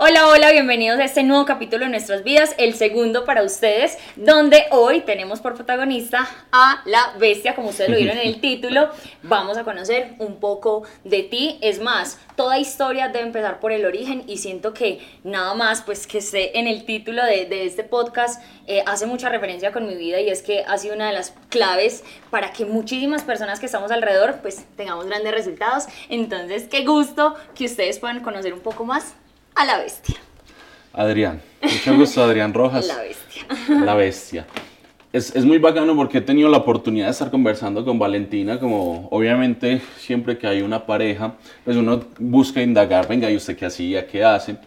Hola, hola, bienvenidos a este nuevo capítulo de nuestras vidas, el segundo para ustedes, donde hoy tenemos por protagonista a la bestia, como ustedes lo vieron en el título. Vamos a conocer un poco de ti. Es más, toda historia debe empezar por el origen y siento que nada más, pues que esté en el título de, de este podcast, eh, hace mucha referencia con mi vida y es que ha sido una de las claves para que muchísimas personas que estamos alrededor, pues tengamos grandes resultados. Entonces, qué gusto que ustedes puedan conocer un poco más a la bestia. Adrián, mucho gusto, Adrián Rojas. La bestia. La bestia. Es, es, muy bacano porque he tenido la oportunidad de estar conversando con Valentina, como obviamente siempre que hay una pareja, pues uno busca indagar, venga, ¿y usted qué hacía, qué hace?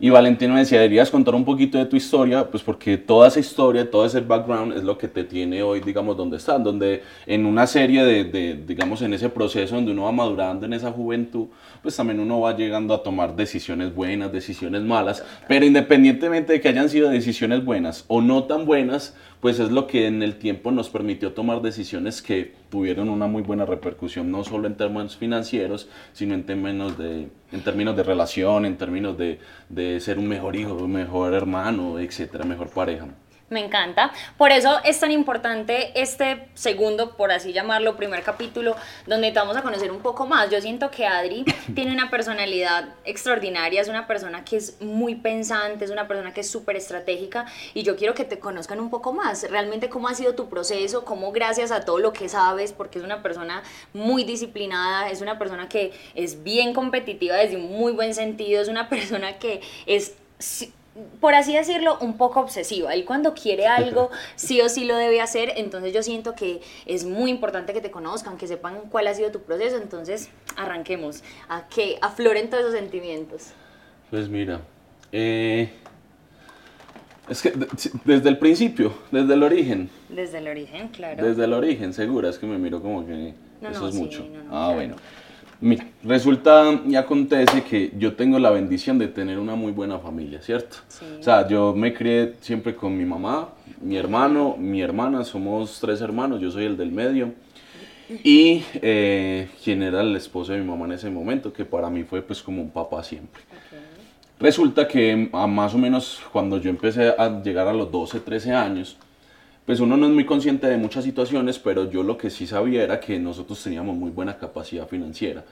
Y Valentina me decía, deberías contar un poquito de tu historia, pues porque toda esa historia, todo ese background es lo que te tiene hoy, digamos, donde estás, donde en una serie de, digamos, en ese proceso donde uno va madurando en esa juventud, pues también uno va llegando a tomar decisiones buenas, decisiones malas, pero independientemente de que hayan sido decisiones buenas o no tan buenas, pues es lo que en el tiempo nos permitió tomar decisiones que tuvieron una muy buena repercusión, no solo en términos financieros, sino en términos de, en términos de relación, en términos de, de ser un mejor hijo, un mejor hermano, etcétera, mejor pareja. Me encanta. Por eso es tan importante este segundo, por así llamarlo, primer capítulo, donde te vamos a conocer un poco más. Yo siento que Adri tiene una personalidad extraordinaria, es una persona que es muy pensante, es una persona que es súper estratégica y yo quiero que te conozcan un poco más. Realmente cómo ha sido tu proceso, cómo gracias a todo lo que sabes, porque es una persona muy disciplinada, es una persona que es bien competitiva desde un muy buen sentido, es una persona que es por así decirlo, un poco obsesiva. Él cuando quiere algo, sí o sí lo debe hacer. Entonces yo siento que es muy importante que te conozcan, que sepan cuál ha sido tu proceso. Entonces arranquemos a que afloren todos esos sentimientos. Pues mira, eh, es que desde el principio, desde el origen. Desde el origen, claro. Desde el origen, segura, es que me miro como que eso es mucho. ah, bueno. Mira, resulta y acontece que yo tengo la bendición de tener una muy buena familia, ¿cierto? Sí. O sea, yo me crié siempre con mi mamá, mi hermano, mi hermana, somos tres hermanos, yo soy el del medio. Y eh, quien era el esposo de mi mamá en ese momento, que para mí fue pues como un papá siempre. Okay. Resulta que a más o menos cuando yo empecé a llegar a los 12, 13 años, pues uno no es muy consciente de muchas situaciones, pero yo lo que sí sabía era que nosotros teníamos muy buena capacidad financiera.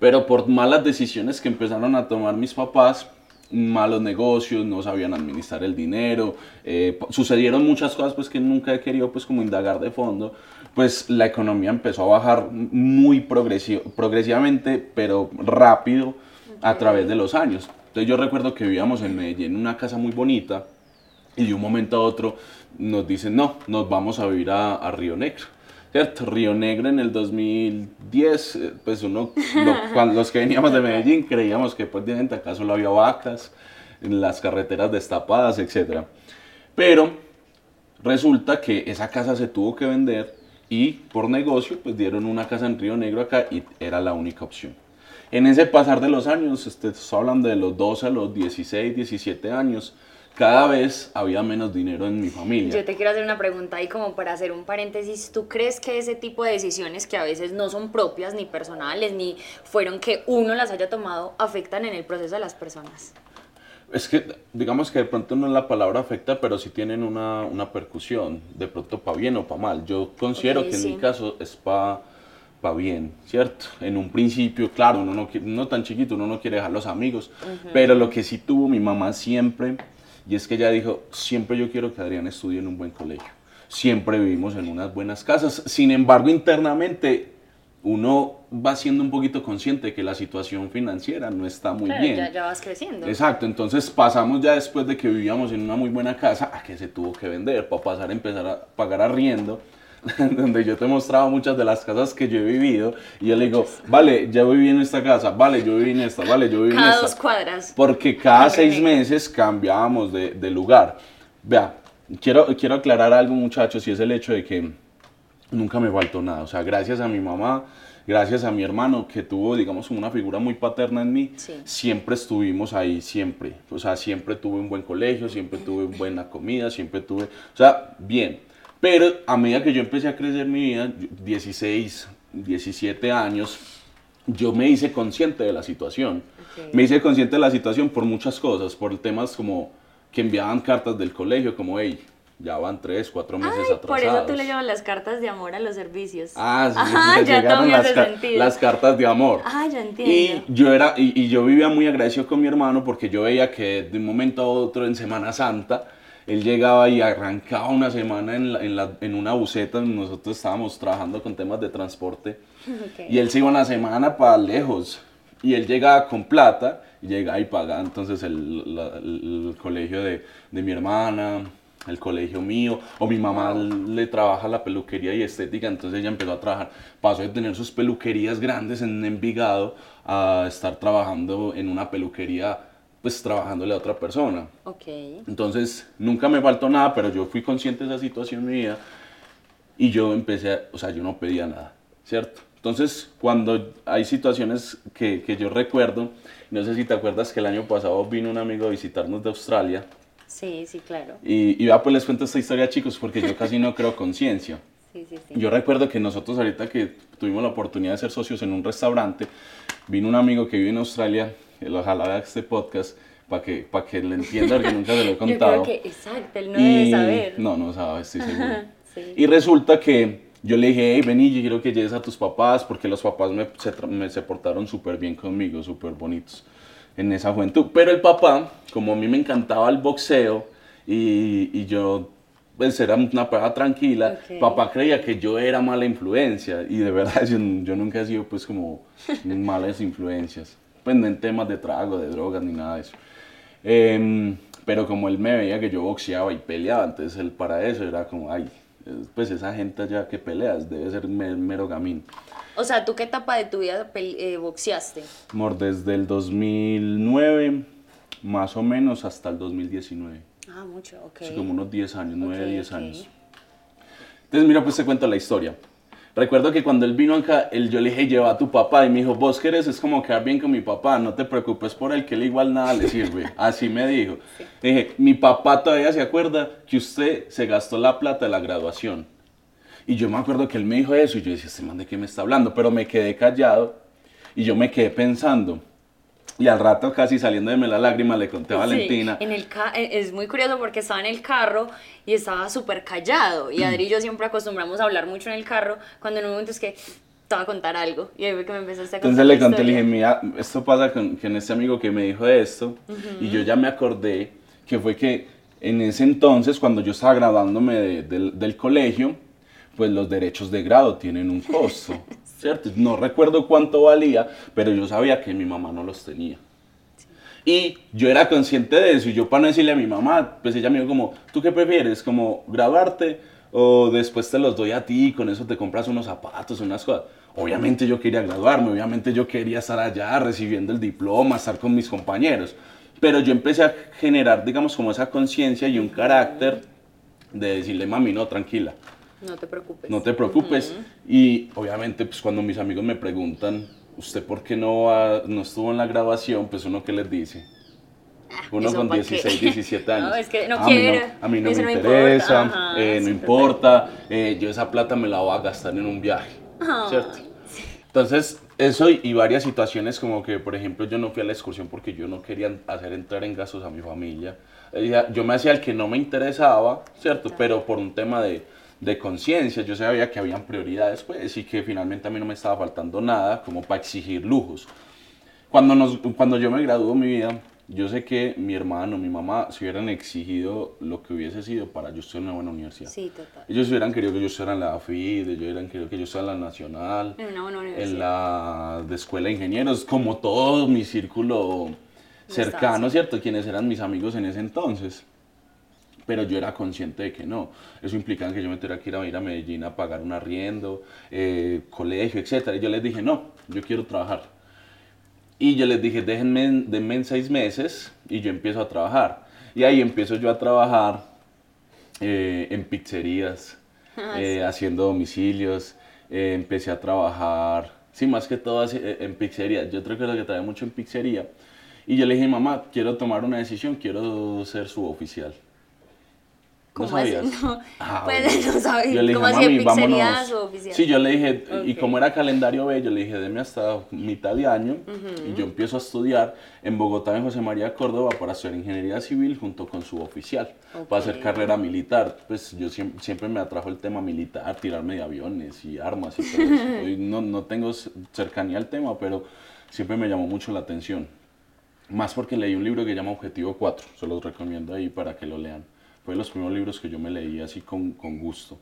Pero por malas decisiones que empezaron a tomar mis papás, malos negocios, no sabían administrar el dinero, eh, sucedieron muchas cosas pues que nunca he querido pues como indagar de fondo, pues la economía empezó a bajar muy progresivamente, pero rápido a través de los años. Entonces yo recuerdo que vivíamos en Medellín en una casa muy bonita y de un momento a otro nos dicen, no, nos vamos a vivir a, a Río Negro. ¿Cierto? Río Negro en el 2010, eh, pues uno, cuando los que veníamos de Medellín creíamos que prácticamente acá solo había vacas, en las carreteras destapadas, etc. Pero resulta que esa casa se tuvo que vender y por negocio pues dieron una casa en Río Negro acá y era la única opción. En ese pasar de los años, este, hablando de los 12 a los 16, 17 años, cada vez había menos dinero en mi familia. Yo te quiero hacer una pregunta ahí como para hacer un paréntesis. ¿Tú crees que ese tipo de decisiones que a veces no son propias ni personales, ni fueron que uno las haya tomado, afectan en el proceso de las personas? Es que, digamos que de pronto no es la palabra afecta, pero sí tienen una, una percusión, de pronto para bien o para mal. Yo considero okay, que sí. en mi caso es para pa bien, ¿cierto? En un principio, claro, uno no, no tan chiquito, uno no quiere dejar los amigos, uh -huh. pero lo que sí tuvo mi mamá siempre y es que ella dijo, siempre yo quiero que Adrián estudie en un buen colegio. Siempre vivimos en unas buenas casas. Sin embargo, internamente uno va siendo un poquito consciente de que la situación financiera no está muy claro, bien. Ya, ya vas creciendo. Exacto, entonces pasamos ya después de que vivíamos en una muy buena casa a que se tuvo que vender para pasar a empezar a pagar arriendo donde yo te he mostrado muchas de las casas que yo he vivido y yo le digo, vale, ya viví en esta casa, vale, yo viví en esta, vale, yo viví cada en esta. dos cuadras. Porque cada seis meses cambiábamos de, de, lugar. Vea, quiero, quiero aclarar algo muchachos y es el hecho de que nunca me faltó nada. O sea, gracias a mi mamá, gracias a mi hermano que tuvo, digamos, una figura muy paterna en mí, sí. siempre estuvimos ahí, siempre. O sea, siempre tuve un buen colegio, siempre tuve buena comida, siempre tuve, o sea, bien. Pero a medida que yo empecé a crecer mi vida, 16, 17 años, yo me hice consciente de la situación. Me hice consciente de la situación por muchas cosas, por temas como que enviaban cartas del colegio, como, hey, ya van tres, cuatro meses Ay, atrasados. Por eso tú le llevas las cartas de amor a los servicios. Ah, sí, ya llegaron las, las, cartas de amor. Ah, ya entiendo. Y yo, era, y, yo vivía muy agradecido con mi hermano porque yo veía que de un momento a otro en Semana Santa, él llegaba y arrancaba una semana en, en, la, en una buceta, nosotros estábamos trabajando con temas de transporte, y él se iba una semana para lejos, y él llegaba con plata, y llegaba y pagaba. Entonces el, el colegio de, de mi hermana, el colegio mío, o mi mamá le trabaja la peluquería y estética, entonces ella empezó a trabajar, pasó de tener sus peluquerías grandes en Envigado a estar trabajando en una peluquería, pues trabajándole a otra persona. Ok. Entonces, nunca me faltó nada, pero yo fui consciente de esa situación en mi vida y yo empecé, o sea, yo no pedía nada, ¿cierto? Entonces, cuando hay situaciones que, que yo recuerdo, no sé si te acuerdas que el año pasado vino un amigo a visitarnos de Australia, Sí, sí, claro. Y, y ya pues les cuento esta historia, chicos, porque yo casi no creo conciencia. Sí, sí, sí. Yo recuerdo que nosotros ahorita que tuvimos la oportunidad de ser socios en un restaurante, vino un amigo que vive en Australia, él ojalá vea este podcast, para que, para que le entienda, porque nunca se lo he contado. Yo creo que, exacto, él no debe saber. No, no sabe, estoy seguro. sí. Y resulta que yo le dije, hey, vení, yo quiero que llegues a tus papás, porque los papás me, se, me, se portaron súper bien conmigo, súper bonitos en esa juventud. Pero el papá, como a mí me encantaba el boxeo y, y yo pues era una persona tranquila, papá creía que yo era mala influencia y de verdad yo, yo nunca he sido pues como malas influencias, pues no en temas de trago, de drogas ni nada de eso. Em, pero como él me veía que yo boxeaba y peleaba, entonces él para eso era como, ay, pues esa gente ya que peleas debe ser mero gamín. O sea, ¿tú qué etapa de tu vida eh, boxeaste? Amor, desde el 2009 más o menos hasta el 2019. Ah, mucho, ok. como unos 10 años, 9, 10 años. Entonces, mira, pues te cuento la historia. Recuerdo que cuando él vino acá, él, yo le dije, lleva a tu papá. Y me dijo, vos querés, es como quedar bien con mi papá, no te preocupes por él, que él igual nada le sirve. Así me dijo. Dije, mi papá todavía se acuerda que usted se gastó la plata de la graduación. Y yo me acuerdo que él me dijo eso y yo decía, este man de qué me está hablando, pero me quedé callado y yo me quedé pensando. Y al rato, casi saliendo de la lágrima, le conté a Valentina. En el eh, es muy curioso porque estaba en el carro y estaba súper callado. Y Adri y yo siempre acostumbramos a hablar mucho en el carro. Cuando en un momento es que te voy a contar algo. Y ahí fue que me empezaste a contar. Entonces le conté, le dije, mira, esto pasa con, con este amigo que me dijo esto. Y yo ya me acordé que fue que en ese entonces, cuando yo estaba graduándome del colegio, pues los derechos de grado tienen un costo, ¿cierto? No recuerdo cuánto valía, pero yo sabía que mi mamá no los tenía. Y yo era consciente de eso y yo para no decirle a mi mamá, pues ella me dijo como, ¿tú qué prefieres? ¿Como graduarte o después te los doy a ti y con eso te compras unos zapatos, unas cosas? Obviamente yo quería graduarme, obviamente yo quería estar allá recibiendo el diploma, estar con mis compañeros. Pero yo empecé a generar, digamos, como esa conciencia y un carácter de decirle, mami, no, tranquila, no te preocupes. No te preocupes. Y obviamente, pues cuando mis amigos me preguntan, ¿usted por qué no, no estuvo en la grabación? Pues uno que les dice. Ah, uno con 16, 17 años. No, es que no a quiero. a mí no me interesa, eh, no importa. Eh, yo esa plata me la voy a gastar en un viaje. ¿Cierto? Entonces, eso y varias situaciones como que, por ejemplo, yo no fui a la excursión porque yo no quería hacer entrar en gastos a mi familia. Yo me hacía el que no me interesaba, ¿cierto? Pero por un tema de, de conciencia, yo sabía que habían prioridades, pues, y que finalmente a mí no me estaba faltando nada como para exigir lujos. Cuando, nos, cuando yo me graduó mi vida, yo sé que mi hermano, mi mamá, se hubieran exigido lo que hubiese sido para yo estudiar en una buena universidad. Sí, total. Ellos hubieran querido que yo estuviera en la AFID, ellos hubieran querido que yo estuviera en la Nacional, en, una buena universidad. en la de Escuela de Ingenieros, como todo mi círculo cercano, ¿cierto? Quienes eran mis amigos en ese entonces pero yo era consciente de que no. Eso implicaba que yo me tuviera que ir a, ir a Medellín a pagar un arriendo, eh, colegio, etc. Y yo les dije, no, yo quiero trabajar. Y yo les dije, déjenme, denme en seis meses y yo empiezo a trabajar. Y ahí empiezo yo a trabajar eh, en pizzerías, ah, eh, haciendo domicilios. empecé a trabajar, sí, más que todo en pizzerías. Yo creo que trabajé mucho en pizzería. Y yo le dije, mamá, quiero tomar una decisión, quiero ser su oficial. ¿Cómo así? No, ah, pues no sabía. Yo le dije, ¿Cómo así pizzerías o oficial? Sí, yo le dije, y como era calendario B, yo le dije, deme hasta mitad de año y yo empiezo a estudiar en Bogotá, en José María Córdoba, para hacer ingeniería civil junto con su oficial, para hacer carrera militar. Pues yo siempre, siempre, me atrajo el tema militar, tirarme de aviones y armas y todo eso. No, no tengo cercanía al tema, pero siempre me llamó mucho la atención. Más porque leí un libro que llama Objetivo 4, se los recomiendo ahí para que lo lean. Fue de los primeros libros que yo me leí así con, con gusto.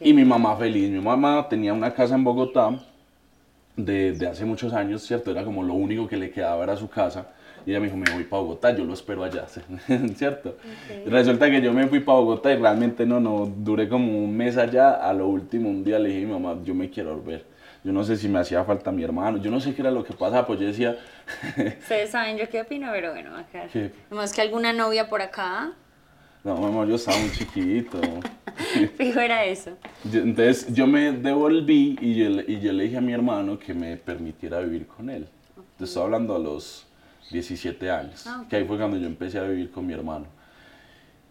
Y mi mamá feliz, mi mamá tenía una casa en Bogotá de, de, hace muchos años, ¿cierto? Era como lo único que le quedaba era su casa. Y ella me dijo, me voy para Bogotá, yo lo espero allá, ¿cierto? Resulta que yo me fui para Bogotá y realmente no, no, duré como un mes allá. A lo último, un día le dije a mi mamá, yo me quiero volver. Yo no sé si me hacía falta mi hermano, yo no sé qué era lo que pasaba, pues yo decía... Ustedes saben yo qué opino, pero bueno, acá... Más que alguna novia por acá. No, mamá, yo estaba muy chiquito. Fijo era eso. entonces yo me devolví y yo, y yo, le dije a mi hermano que me permitiera vivir con él. Te estoy hablando a los 17 años, ah, que ahí fue cuando yo empecé a vivir con mi hermano.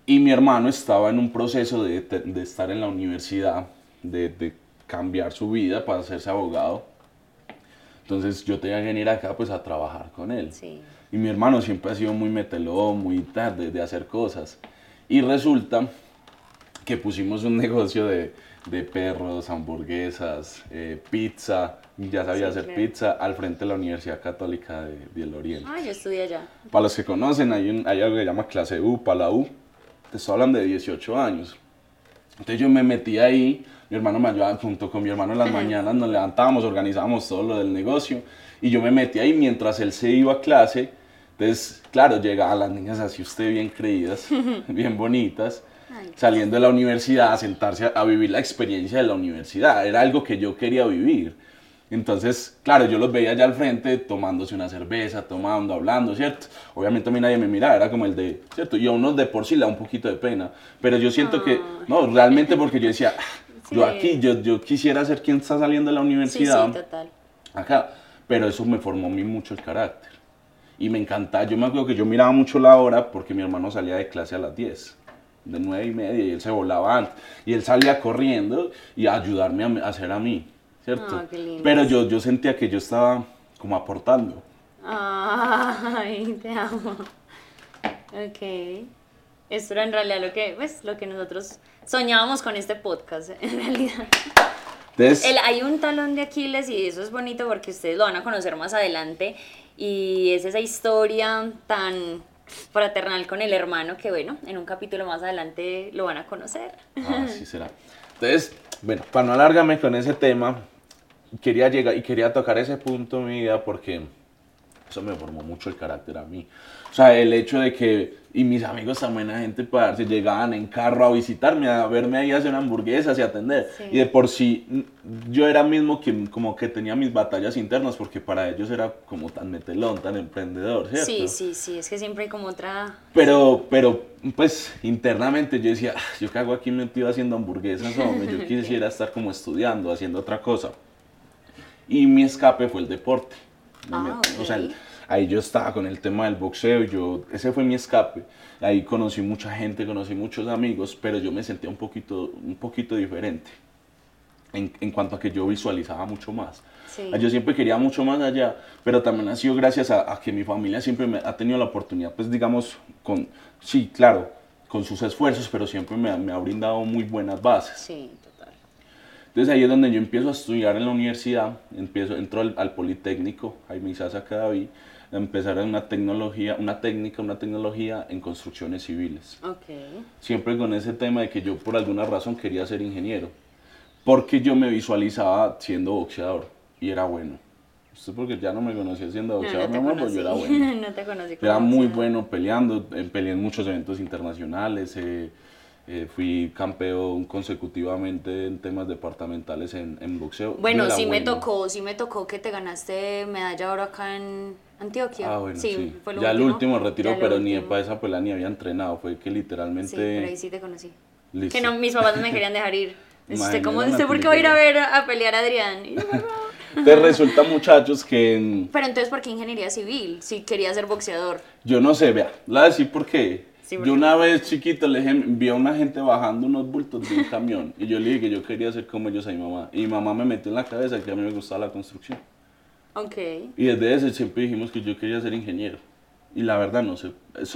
Y mi hermano estaba en un proceso de, de estar en la universidad, de, de, cambiar su vida para hacerse abogado. Entonces yo tenía que venir acá pues a trabajar con él. Sí. Y mi hermano siempre ha sido muy metelón, muy tarde de hacer cosas. Y resulta que pusimos un negocio de, de perros, hamburguesas, eh, pizza, ya sabía hacer pizza, al frente de la Universidad Católica de, del Oriente. Ah, yo estudié allá. Para los que conocen, hay, un, hay algo que se llama clase U, para la U. Te estoy hablando de 18 años. Entonces yo me metí ahí, mi hermano me ayudaba junto con mi hermano en las mañanas, nos levantábamos, organizábamos todo lo del negocio y yo me metí ahí mientras él se iba a clase entonces, claro, llegaban las niñas así usted bien creídas, bien bonitas, saliendo de la universidad a sentarse a, vivir la experiencia de la universidad. Era algo que yo quería vivir. Entonces, claro, yo los veía allá al frente tomándose una cerveza, tomando, hablando, ¿cierto? Obviamente a mí nadie me miraba, era como el de, ¿cierto? Y a uno de por sí le da un poquito de pena. Pero yo siento que, no, realmente porque yo decía, ah, yo aquí, yo, yo quisiera ser quien está saliendo de la universidad. Sí, sí, total. Acá. Pero eso me formó a mí mucho el carácter y me encantaba. Yo me acuerdo que yo miraba mucho la hora porque mi hermano salía de clase a las 10, de 9 y media, y él se volaba antes. Y él salía corriendo y a ayudarme a, hacer a mí, ¿cierto? Ah, Pero yo, yo sentía que yo estaba como aportando. Ay, te amo. Ok. Esto era en realidad lo que, pues, lo que nosotros soñábamos con este podcast, en realidad. El, hay un talón de Aquiles y eso es bonito porque ustedes lo van a conocer más adelante y es esa historia tan fraternal con el hermano que bueno, en un capítulo más adelante lo van a conocer. Ah, sí será. Entonces, bueno, para no alargarme con ese tema, quería llegar y quería tocar ese punto mi vida porque eso me formó mucho el carácter a mí. O sea, el hecho de que, y mis amigos tan buena gente, para se llegaban en carro a visitarme, a verme ahí hacer hamburguesas y atender. Y de por sí, yo era mismo quien como que tenía mis batallas internas, porque para ellos era como tan metelón, tan emprendedor, ¿cierto? Sí, sí, sí, es que siempre hay como otra... Pero, pero, pues, internamente yo decía, ah, yo qué hago aquí metido haciendo hamburguesas, hombre, yo quisiera estar como estudiando, haciendo otra cosa. Y mi escape fue el deporte. Ah, o sea, ahí yo estaba con el tema del boxeo, yo, ese fue mi escape. Ahí conocí mucha gente, conocí muchos amigos, pero yo me sentía un poquito, un poquito diferente en, en cuanto a que yo visualizaba mucho más. Yo siempre quería mucho más allá, pero también ha sido gracias a, que mi familia siempre me ha tenido la oportunidad, pues digamos, con, sí, claro, con sus esfuerzos, pero siempre me, me ha brindado muy buenas bases. Sí. Entonces ahí es donde yo empiezo a estudiar en la universidad, empiezo, entro al, al Politécnico, Jaime Isaza Cadaví, a empezar en una tecnología, una técnica, una tecnología en construcciones civiles. Okay. Siempre con ese tema de que yo por alguna razón quería ser ingeniero, porque yo me visualizaba siendo boxeador y era bueno. Esto porque ya no me conocía siendo boxeador, no, no, pues yo era bueno. no te conocí Era muy bueno peleando, eh, peleé en muchos eventos internacionales, eh, eh, fui campeón consecutivamente en temas departamentales en, en boxeo. Bueno, sí me tocó, sí me tocó que te ganaste medalla ahora acá en Antioquia. Ah, bueno, sí. Fue ya el último retiro, pero ni para esa pelea ni había entrenado, fue que literalmente... Sí, pero ahí sí te conocí. Que no, mis papás no me querían dejar ir. Usted, ¿cómo dice? ¿Por qué voy a ir a ver a pelear a Adrián? Y Te resulta, muchachos, que... Pero entonces, ¿por qué ingeniería civil? Si quería ser boxeador. Yo no sé, vea, la decir por qué yo una vez chiquito le dije, vi a una gente bajando unos bultos de un camión y yo le dije que yo quería ser como ellos a mi mamá. Y mi mamá me metió en la cabeza que a mí me gustaba la construcción. Ok. Y desde ese siempre dijimos que yo quería ser ingeniero. Y la verdad no sé,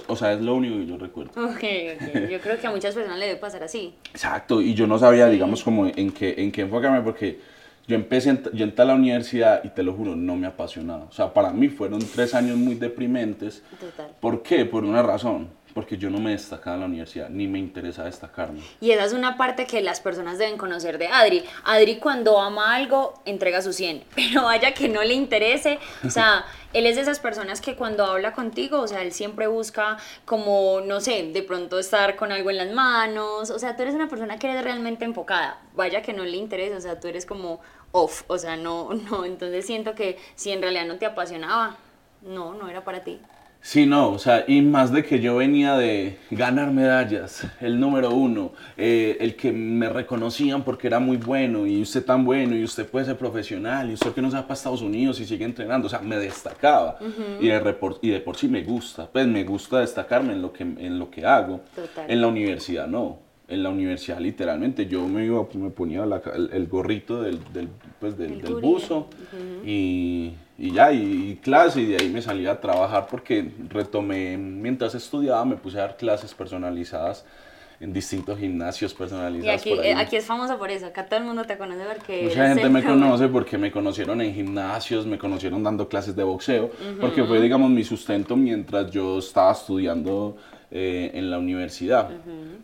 o sea, es lo único que yo recuerdo. Ok, ok. Yo creo que a muchas personas le debe pasar así. Exacto, y yo no sabía, digamos, como en qué, en qué enfocarme porque yo empecé, yo entré a la universidad y te lo juro, no me apasionaba. O sea, para mí fueron tres años muy deprimentes. Total. ¿Por qué? Por una razón porque yo no me destacaba en la universidad, ni me interesa destacarme. Y esa es una parte que las personas deben conocer de Adri. Adri cuando ama algo, entrega su 100, pero vaya que no le interese, o sea, él es de esas personas que cuando habla contigo, o sea, él siempre busca como, no sé, de pronto estar con algo en las manos, o sea, tú eres una persona que eres realmente enfocada, vaya que no le interesa, o sea, tú eres como off, o sea, no, no, entonces siento que si en realidad no te apasionaba, no, no era para ti. Sí, no, o sea, y más de que yo venía de ganar medallas, el número uno, eh, el que me reconocían porque era muy bueno y usted tan bueno y usted puede ser profesional y usted que no se va para Estados Unidos y sigue entrenando, o sea, me destacaba. Y, de y de por sí me gusta, pues me gusta destacarme en lo que, en lo que hago. En la universidad no, en la universidad literalmente. Yo me iba, me ponía el, gorrito del, del, pues, del, buzo y y ya, y, clase, y de ahí me salí a trabajar porque retomé, mientras estudiaba, me puse a dar clases personalizadas en distintos gimnasios personalizados. Y aquí, eh, aquí es famoso por eso, acá todo el mundo te conoce porque... Mucha gente me conoce porque me conocieron en gimnasios, me conocieron dando clases de boxeo, porque fue, digamos, mi sustento mientras yo estaba estudiando eh, en la universidad.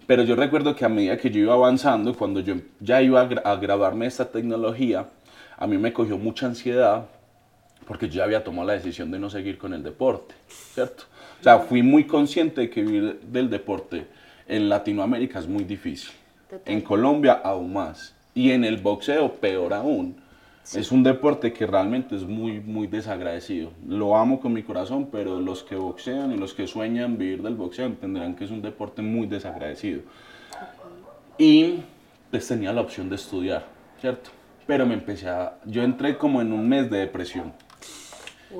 Pero yo recuerdo que a medida que yo iba avanzando, cuando yo ya iba a, a grabarme esta tecnología, a mí me cogió mucha ansiedad porque yo ya había tomado la decisión de no seguir con el deporte, ¿cierto? O sea, fui muy consciente de que vivir del deporte en Latinoamérica es muy difícil. En Colombia aún más. Y en el boxeo peor aún. Es un deporte que realmente es muy, muy desagradecido. Lo amo con mi corazón, pero los que boxean y los que sueñan vivir del boxeo entenderán que es un deporte muy desagradecido. Y pues tenía la opción de estudiar, ¿cierto? Pero me empecé a... Yo entré como en un mes de depresión.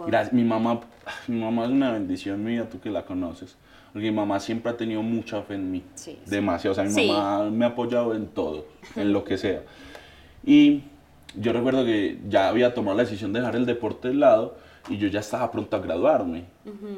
Gracias. Mi mamá, mi mamá es una bendición mía, tú que la conoces. Porque mi mamá siempre ha tenido mucha fe en mí. Demasiado. O sea, mi mamá me ha apoyado en todo, en lo que sea. Y yo recuerdo que ya había tomado la decisión de dejar el deporte de lado y yo ya estaba pronto a graduarme.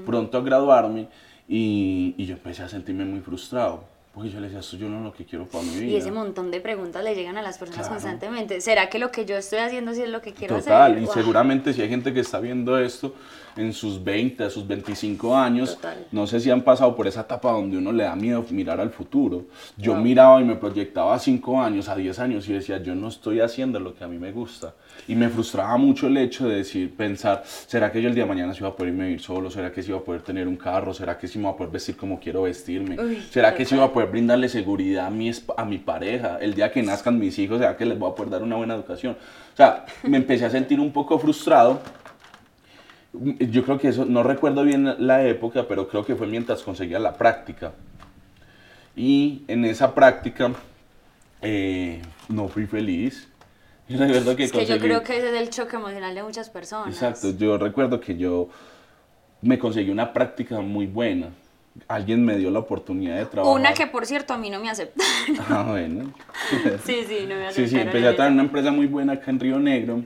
Pronto a graduarme y, y yo empecé a sentirme muy frustrado porque yo le decía, esto yo no es lo que quiero para mi vida. Y ese montón de preguntas le llegan a las personas constantemente. ¿Será que lo que yo estoy haciendo sí es lo que quiero hacer? Total, y seguramente si hay gente que está viendo esto en sus 20, a sus 25 años, no sé si han pasado por esa etapa donde uno le da miedo mirar al futuro. Yo miraba y me proyectaba a 5 años, a 10 años y decía, yo no estoy haciendo lo que a mí me gusta. Y me frustraba mucho el hecho de decir, pensar, ¿será que yo el día de mañana se iba a poder irme a vivir solo? ¿Será que se iba a poder tener un carro? ¿Será que sí me iba a poder vestir como quiero vestirme? ¿Será que sí iba a poder brindarle seguridad a mi, a mi pareja? El día que nazcan mis hijos, ¿será que les voy a poder dar una buena educación? O sea, me empecé a sentir un poco frustrado. Yo creo que eso, no recuerdo bien la época, pero creo que fue mientras conseguía la práctica. Y en esa práctica eh, no fui feliz Yo recuerdo que, es que yo creo que ese es el choque emocional de muchas personas. Exacto, yo recuerdo que yo me conseguí una práctica muy buena. Alguien me dio la oportunidad de trabajar. Una que, por cierto, a mí no me aceptaron. Ah, bueno. sí, sí, no me aceptaron. Sí, sí, empecé a trabajar en una empresa muy buena acá en Río Negro.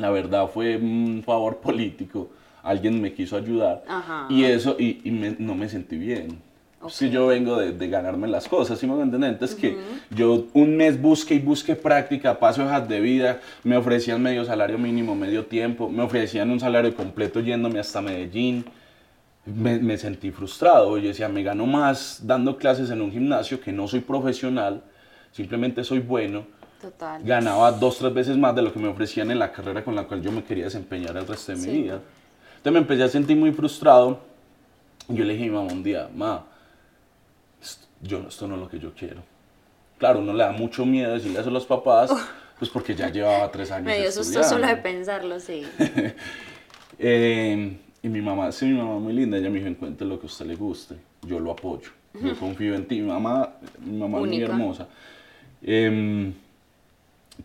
La verdad fue un favor político. Alguien me quiso ayudar. Ajá. Y eso, y, y no me sentí bien si yo vengo de, de, ganarme las cosas, ¿sí me entienden? Entonces que yo un mes busqué y busqué práctica, paso hojas de vida, me ofrecían medio salario mínimo, medio tiempo, me ofrecían un salario completo yéndome hasta Medellín. Me, me sentí frustrado, yo decía, me gano más dando clases en un gimnasio que no soy profesional, simplemente soy bueno. Total. Ganaba dos, tres veces más de lo que me ofrecían en la carrera con la cual yo me quería desempeñar el resto de mi vida. Entonces me empecé a sentir muy frustrado. Yo le dije a mi mamá un día, ma, yo, esto no es lo que yo quiero. Claro, uno le da mucho miedo decirle eso a los papás, pues porque ya llevaba tres años. Me dio susto solo de pensarlo, sí. Eh, y mi mamá, sí, mi mamá muy linda, ella me dijo, encuentre lo que a usted le guste, yo lo apoyo, yo confío en ti. Mi mamá, mi mamá es muy hermosa. Eh,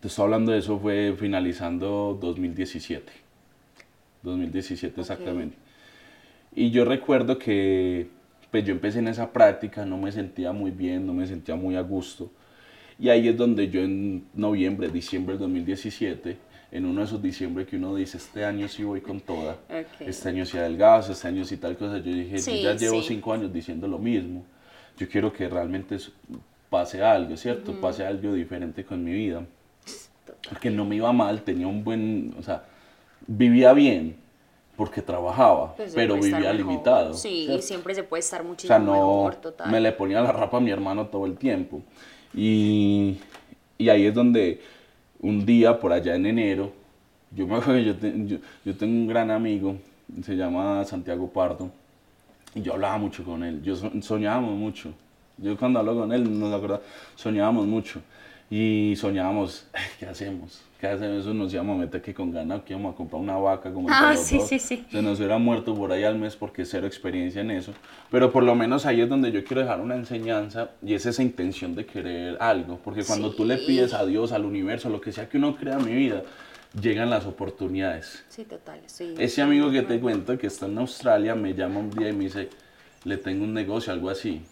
te estoy hablando de eso, fue finalizando 2017. 2017 exactamente. Y yo recuerdo que pues yo empecé en esa práctica, no me sentía muy bien, no me sentía muy a gusto. Y ahí es donde yo en noviembre, diciembre del 2017, en uno de esos diciembre que uno dice, este año sí voy con toda, este año sí adelgazo, este año sí tal cosa, yo dije, yo ya llevo cinco años diciendo lo mismo, yo quiero que realmente pase algo, ¿cierto? Pase algo diferente con mi vida. Que no me iba mal, tenía un buen, o sea, vivía bien, porque trabajaba, pues pero vivía limitado. Sí, y siempre se puede estar muchísimo o sea, no total. Me le ponía la rapa a mi hermano todo el tiempo. Y, y ahí es donde un día, por allá en enero, yo me acuerdo yo, yo, tengo un gran amigo, se llama Santiago Pardo, y yo hablaba mucho con él, yo soñábamos mucho. Yo cuando hablo con él, nos acuerdo, soñábamos mucho. Y soñábamos, ¿qué hacemos? ¿Qué hacemos? Eso nos íbamos a meter que con ganas que íbamos a comprar una vaca como Ah, sí, sí, sí. Se nos hubiera muerto por ahí al mes porque cero experiencia en eso. Pero por lo menos ahí es donde yo quiero dejar una enseñanza y es esa intención de querer algo. Porque cuando tú le pides a Dios, al universo, lo que sea que uno crea en mi vida, llegan las oportunidades. Sí, total. Sí. Ese amigo que te cuento que está en Australia me llama un día y me dice, le tengo un negocio, algo así.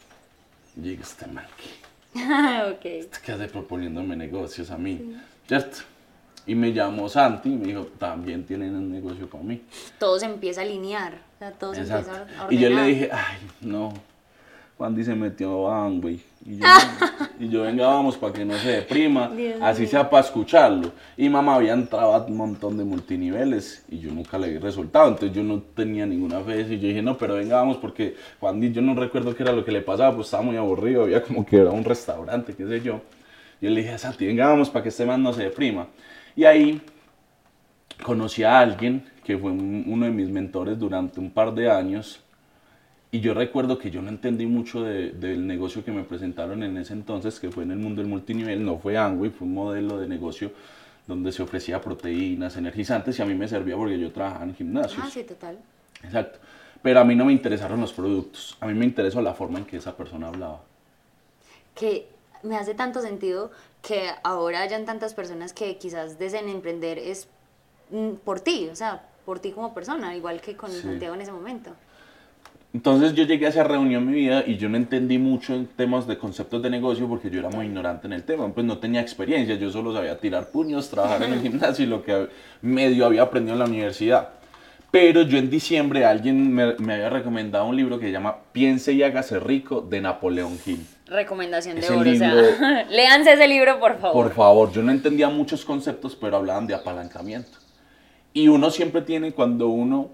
Y digo, este ¿qué? ¿Qué hace proponiéndome negocios a mí? ¿Cierto? Y me llamó Santi y me dijo, también tienen un negocio con mí. Todo se empieza a alinear, o sea, todo se empieza a ordenar. Y yo le dije, ay, no, Juan se metió a güey. Y yo, y yo, venga, vamos, para que no se deprima, así sea para escucharlo. Y mamá había entrado a un montón de multiniveles y yo nunca le vi resultado, entonces yo no tenía ninguna fe y yo dije, no, pero venga, vamos, porque Juan yo no recuerdo qué era lo que le pasaba, pues estaba muy aburrido, había como que era un restaurante, qué sé yo. Y yo le dije a Santi, venga, vamos, para que este man no se deprima. Y ahí conocí a alguien que fue uno de mis mentores durante un par de años. Y yo recuerdo que yo no entendí mucho del negocio que me presentaron en ese entonces, que fue en el mundo del multinivel. No fue Angway, fue un modelo de negocio donde se ofrecía proteínas, energizantes y a mí me servía porque yo trabajaba en gimnasios. Ah, sí, total. Exacto. Pero a mí no me interesaron los productos, a mí me interesó la forma en que esa persona hablaba. Que me hace tanto sentido que ahora hayan tantas personas que quizás deseen emprender es mm, por ti, o sea, por ti como persona, igual que con Santiago en ese momento. Entonces yo llegué a esa reunión en mi vida y yo no entendí mucho en temas de conceptos de negocio porque yo era muy ignorante en el tema, pues no tenía experiencia, yo solo sabía tirar puños, trabajar en el gimnasio y lo que medio había aprendido en la universidad. Pero yo en diciembre alguien me, me había recomendado un libro que se llama Piense y hágase rico de Napoleón Hill recomendación de oro. o sea, léanse ese libro, por favor. Por favor, yo no entendía muchos conceptos, pero hablaban de apalancamiento. Y uno siempre tiene, cuando uno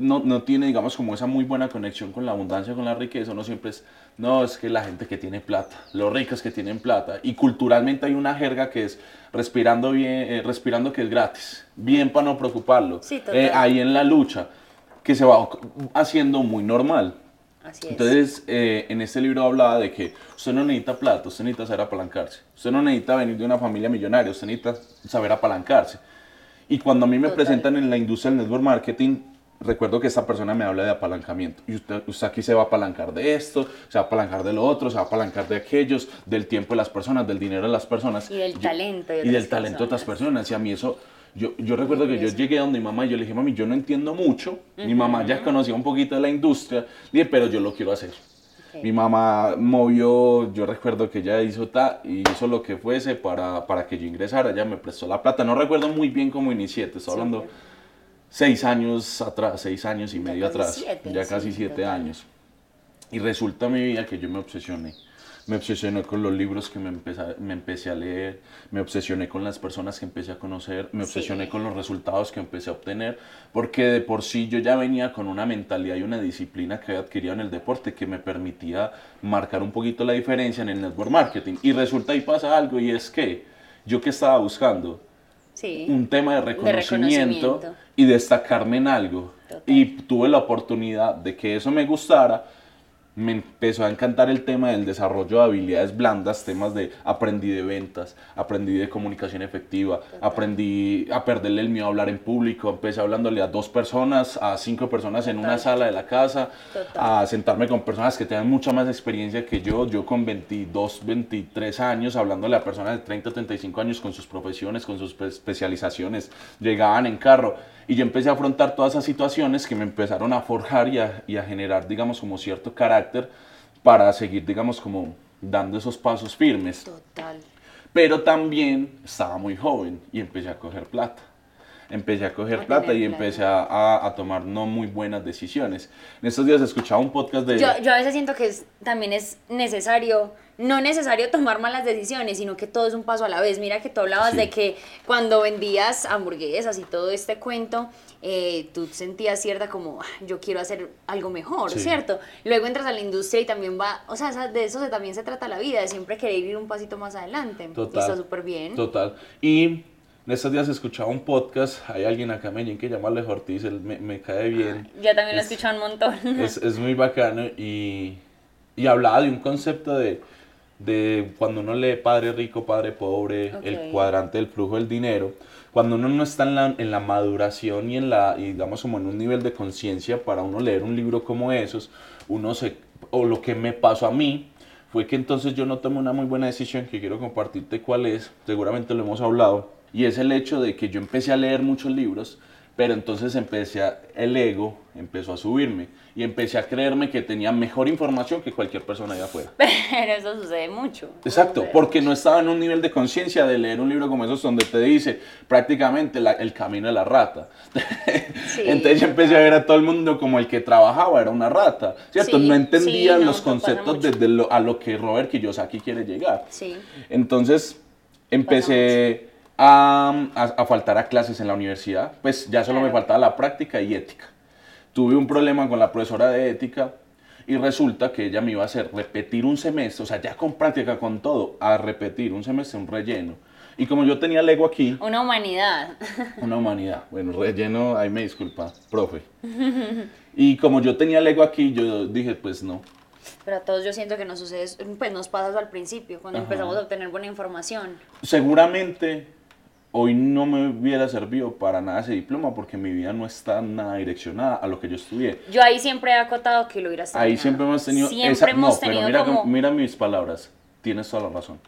no, no, tiene, digamos, como esa muy buena conexión con la abundancia, con la riqueza, uno siempre es, no, es que la gente que tiene plata, los ricos que tienen plata. Y culturalmente hay una jerga que es respirando bien, eh, respirando que es gratis, bien para no preocuparlo. Sí, eh, ahí en la lucha, que se va haciendo muy normal. Entonces, eh, en este libro hablaba de que usted no necesita plata, usted necesita saber apalancarse. Usted no necesita venir de una familia millonaria, usted necesita saber apalancarse. Y cuando a mí me presentan en la industria del network marketing, recuerdo que esta persona me habla de apalancamiento. Y usted, usted, aquí se va a apalancar de esto, se va a apalancar de lo otro, se va a apalancar de aquellos, del tiempo de las personas, del dinero de las personas. Y del talento. y del talento de otras personas. Y a mí eso yo, yo recuerdo que yo llegué donde mi mamá y yo le dije, mami, yo no entiendo mucho. Mi mamá ya conocía un poquito de la industria. dije, pero yo lo quiero hacer. Mi mamá movió, yo recuerdo que ella hizo ta, y hizo lo que fuese para, para que yo ingresara. Ella me prestó la plata. No recuerdo muy bien cómo inicié, te estoy hablando seis años atrás, seis años y medio atrás, ya casi siete años. Y resulta mi vida que yo me obsesioné me obsesioné con los libros que me empecé, me empecé a leer, me obsesioné con las personas que empecé a conocer, me obsesioné con los resultados que empecé a obtener, porque de por sí yo ya venía con una mentalidad y una disciplina que había adquirido en el deporte que me permitía marcar un poquito la diferencia en el network marketing. Y resulta y pasa algo y es que yo que estaba buscando un tema de reconocimiento, y destacarme en algo. Y tuve la oportunidad de que eso me gustara me empezó a encantar el tema del desarrollo de habilidades blandas, temas de aprendí de ventas, aprendí de comunicación efectiva, aprendí a perderle el miedo a hablar en público, empecé hablándole a dos personas, a cinco personas en una sala de la casa, a sentarme con personas que tengan mucha más experiencia que yo, yo con 22, 23 años, hablándole a personas de 30, 35 años con sus profesiones, con sus especializaciones, llegaban en carro y yo empecé a afrontar todas esas situaciones que me empezaron a forjar y a, y a generar, digamos, como cierto carácter para seguir, digamos, como dando esos pasos firmes. Total. Pero también estaba muy joven y empecé a coger plata. Empecé a coger plata y empecé a, a, tomar no muy buenas decisiones. En estos días escuchaba un podcast de... Yo, yo a veces siento que también es necesario no necesario tomar malas decisiones, sino que todo es un paso a la vez. Mira que tú hablabas de que cuando vendías hamburguesas y todo este cuento, eh, tú sentías cierta como, ah, yo quiero hacer algo mejor, ¿cierto? Luego entras a la industria y también va, o sea, de eso también se trata la vida, de siempre querer ir un pasito más adelante. Total. Y está súper bien. Total. Y en estos días escuchaba un podcast, hay alguien acá en Medellín que llama Ale Ortiz, él me, me, cae bien. Ya también lo he escuchado un montón. Es, es muy bacano y, y hablaba de un concepto de de cuando uno lee Padre Rico, Padre Pobre, el cuadrante del flujo del dinero, cuando uno no está en la, en la maduración y en la, digamos, como en un nivel de conciencia para uno leer un libro como esos, uno se, o lo que me pasó a mí, fue que entonces yo no tomé una muy buena decisión que quiero compartirte cuál es, seguramente lo hemos hablado, y es el hecho de que yo empecé a leer muchos libros, pero entonces empecé a, el ego empezó a subirme y empecé a creerme que tenía mejor información que cualquier persona allá afuera. Pero eso sucede mucho. Exacto, porque no estaba en un nivel de conciencia de leer un libro como esos donde te dice prácticamente el camino de la rata. Entonces yo empecé a ver a todo el mundo como el que trabajaba era una rata, ¿cierto? no entendía los conceptos desde lo, a lo que Robert Kiyosaki quiere llegar. Entonces empecé a, a faltar a clases en la universidad, pues ya solo me faltaba la práctica y ética tuve un problema con la profesora de ética y resulta que ella me iba a hacer repetir un semestre, o sea, ya con práctica, con todo, a repetir un semestre, un relleno. Y como yo tenía lego aquí... Una humanidad. Una humanidad. Bueno, relleno, ahí me disculpa, profe. Y como yo tenía lego aquí, yo dije, pues no. Pero a todos yo siento que nos sucede, pues nos pasa al principio, cuando empezamos a obtener buena información. Seguramente hoy no me hubiera servido para nada ese diploma porque mi vida no está nada direccionada a lo que yo estudié. Yo ahí siempre he acotado que lo hubieras tenido. Ahí siempre hemos tenido... Siempre hemos tenido pero mira, mira mis palabras, tienes toda la razón.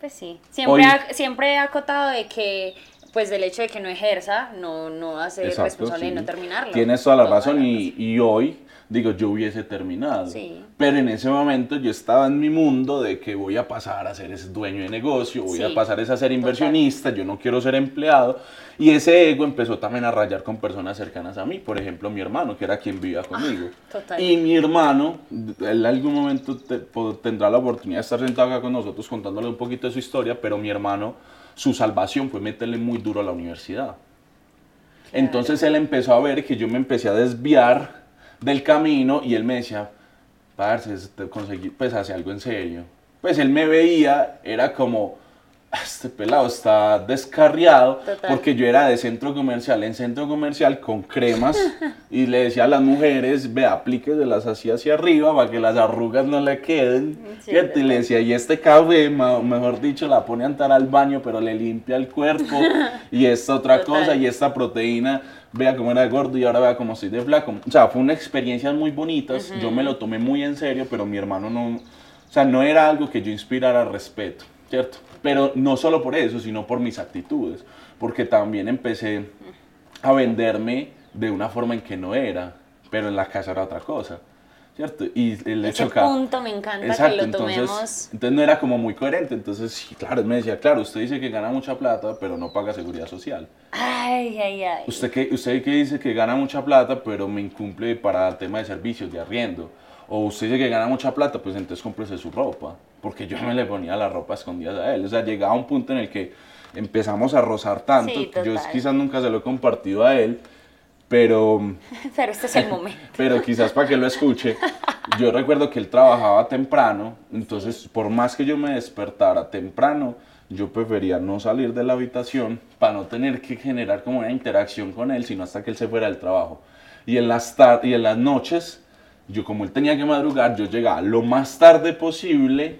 Pues sí, siempre, siempre he acotado de que pues del hecho de que no ejerza, no, no hace responsable de no terminarlo. Tienes toda la razón y, y hoy digo, yo hubiese terminado. Pero en ese momento yo estaba en mi mundo de que voy a pasar a ser ese dueño de negocio, voy a pasar a ser inversionista, yo no quiero ser empleado. Y ese ego empezó también a rayar con personas cercanas a mí, por ejemplo mi hermano, que era quien vivía ah, conmigo. y mi hermano, él en algún momento tendrá la oportunidad de estar sentado acá con nosotros contándole un poquito de su historia, pero mi hermano, su salvación fue meterle muy duro a la universidad. Entonces él empezó a ver que yo me empecé a desviar del camino y él me decía, parce, conseguí, pues hace algo en serio. Pues él me veía, era como, ah, este pelado está descarriado, porque yo era de centro comercial en centro comercial con cremas y le decía a las mujeres, ve, las así hacia arriba para que las arrugas no le queden. y le decía, y este café, mejor dicho, la pone a entrar al baño, pero le limpia el cuerpo, y esta otra cosa, y esta proteína vea cómo era gordo y ahora vea cómo soy de flaco. O sea, fue una experiencia muy bonitas, yo me lo tomé muy en serio, pero mi hermano no, o sea, no era algo que yo inspirara respeto, ¿cierto? Pero no solo por eso, sino por mis actitudes, porque también empecé a venderme de una forma en que no era, pero en la casa era otra cosa. ¿Cierto? Y el Ese punto me encanta que lo tomemos. Entonces, entonces no era como muy coherente, entonces sí, claro, él me decía, claro, usted dice que gana mucha plata, pero no paga seguridad social. Ay, ay, ay. Usted que, usted que dice que gana mucha plata, pero me incumple para el tema de servicios, de arriendo. O usted dice que gana mucha plata, pues entonces cómprese su ropa, porque yo me le ponía la ropa escondida a él. O sea, llegaba un punto en el que empezamos a rozar tanto, yo quizás nunca se lo he compartido a él, pero... Pero este es el momento. pero quizás para que lo escuche, yo recuerdo que él trabajaba temprano, entonces por más que yo me despertara temprano, yo prefería no salir de la habitación para no tener que generar como una interacción con él, sino hasta que él se fuera del trabajo. Y en las, y en las noches yo como él tenía que madrugar, yo llegaba lo más tarde posible,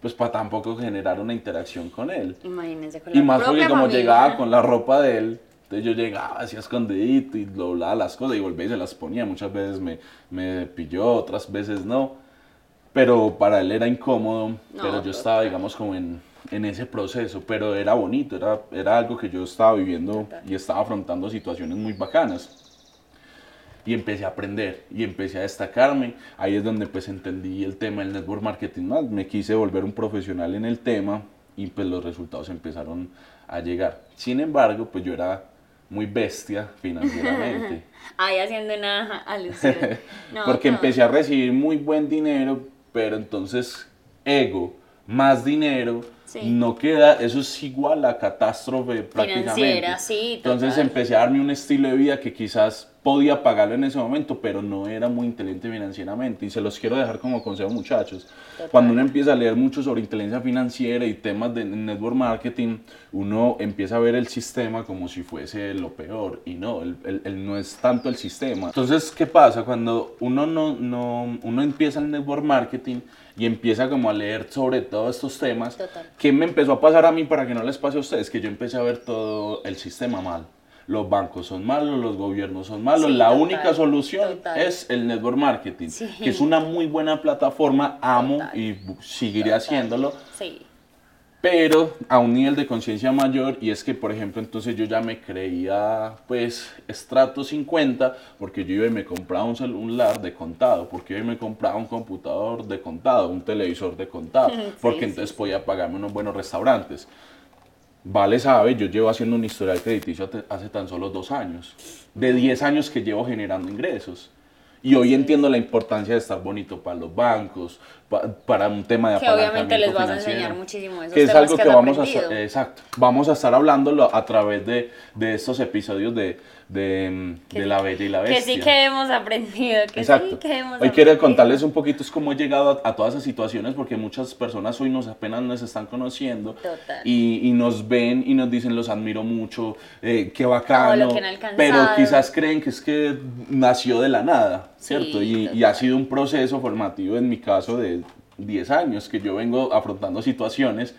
pues para tampoco generar una interacción con él. Imagínense con Y más porque como llegaba con la ropa de él, entonces yo llegaba así escondidito y doblaba las cosas y volvía y se las ponía. Muchas veces me, me pilló, otras veces no. Pero para él era incómodo, pero yo estaba, digamos, como en, en, ese proceso. Pero era bonito, era, era algo que yo estaba viviendo y estaba afrontando situaciones muy bacanas y empecé a aprender y empecé a destacarme. Ahí es donde pues entendí el tema del network marketing más, me quise volver un profesional en el tema y pues los resultados empezaron a llegar. Sin embargo, pues yo era muy bestia financieramente. Ahí haciendo una alusión. Porque empecé a recibir muy buen dinero, pero entonces ego, más dinero, no queda, eso es igual a catástrofe prácticamente. Sí, entonces empecé a darme un estilo de vida que quizás podía pagarlo en ese momento, pero no era muy inteligente financieramente. Y se los quiero dejar como consejo, muchachos. Cuando uno empieza a leer mucho sobre inteligencia financiera y temas de network marketing, uno empieza a ver el sistema como si fuese lo peor. Y no, el, el, no es tanto el sistema. Entonces, ¿qué pasa? Cuando uno, no, no, uno empieza el network marketing y empieza como a leer sobre todos estos temas, ¿qué me empezó a pasar a mí para que no les pase a ustedes? Que yo empecé a ver todo el sistema mal los bancos son malos, los gobiernos son malos. la única solución es el network marketing, que es una muy buena plataforma, amo y seguiré haciéndolo. Pero a un nivel de conciencia mayor, y es que, por ejemplo, entonces yo ya me creía, pues, estrato 50, porque yo iba y me compraba un celular de contado, porque yo iba y me compraba un computador de contado, un televisor de contado, porque entonces podía pagarme unos buenos restaurantes. Vale sabe, yo llevo haciendo un historial crediticio hace tan solo dos años, de 10 años que llevo generando ingresos. Y hoy entiendo la importancia de estar bonito para los bancos, para un tema de que obviamente les vas a enseñar muchísimo que es algo que, vamos a exacto vamos a estar hablándolo a través de, de estos episodios de, de, de La Bella y la Bestia que sí que hemos aprendido que exacto. sí que hemos hoy quiero contarles un poquito es cómo he llegado a, todas esas situaciones porque muchas personas hoy nos apenas nos están conociendo y, y, nos ven y nos dicen los admiro mucho eh, qué bacano pero quizás creen que es que nació de la nada cierto y, y ha sido un proceso formativo en mi caso de 10 años que yo vengo afrontando situaciones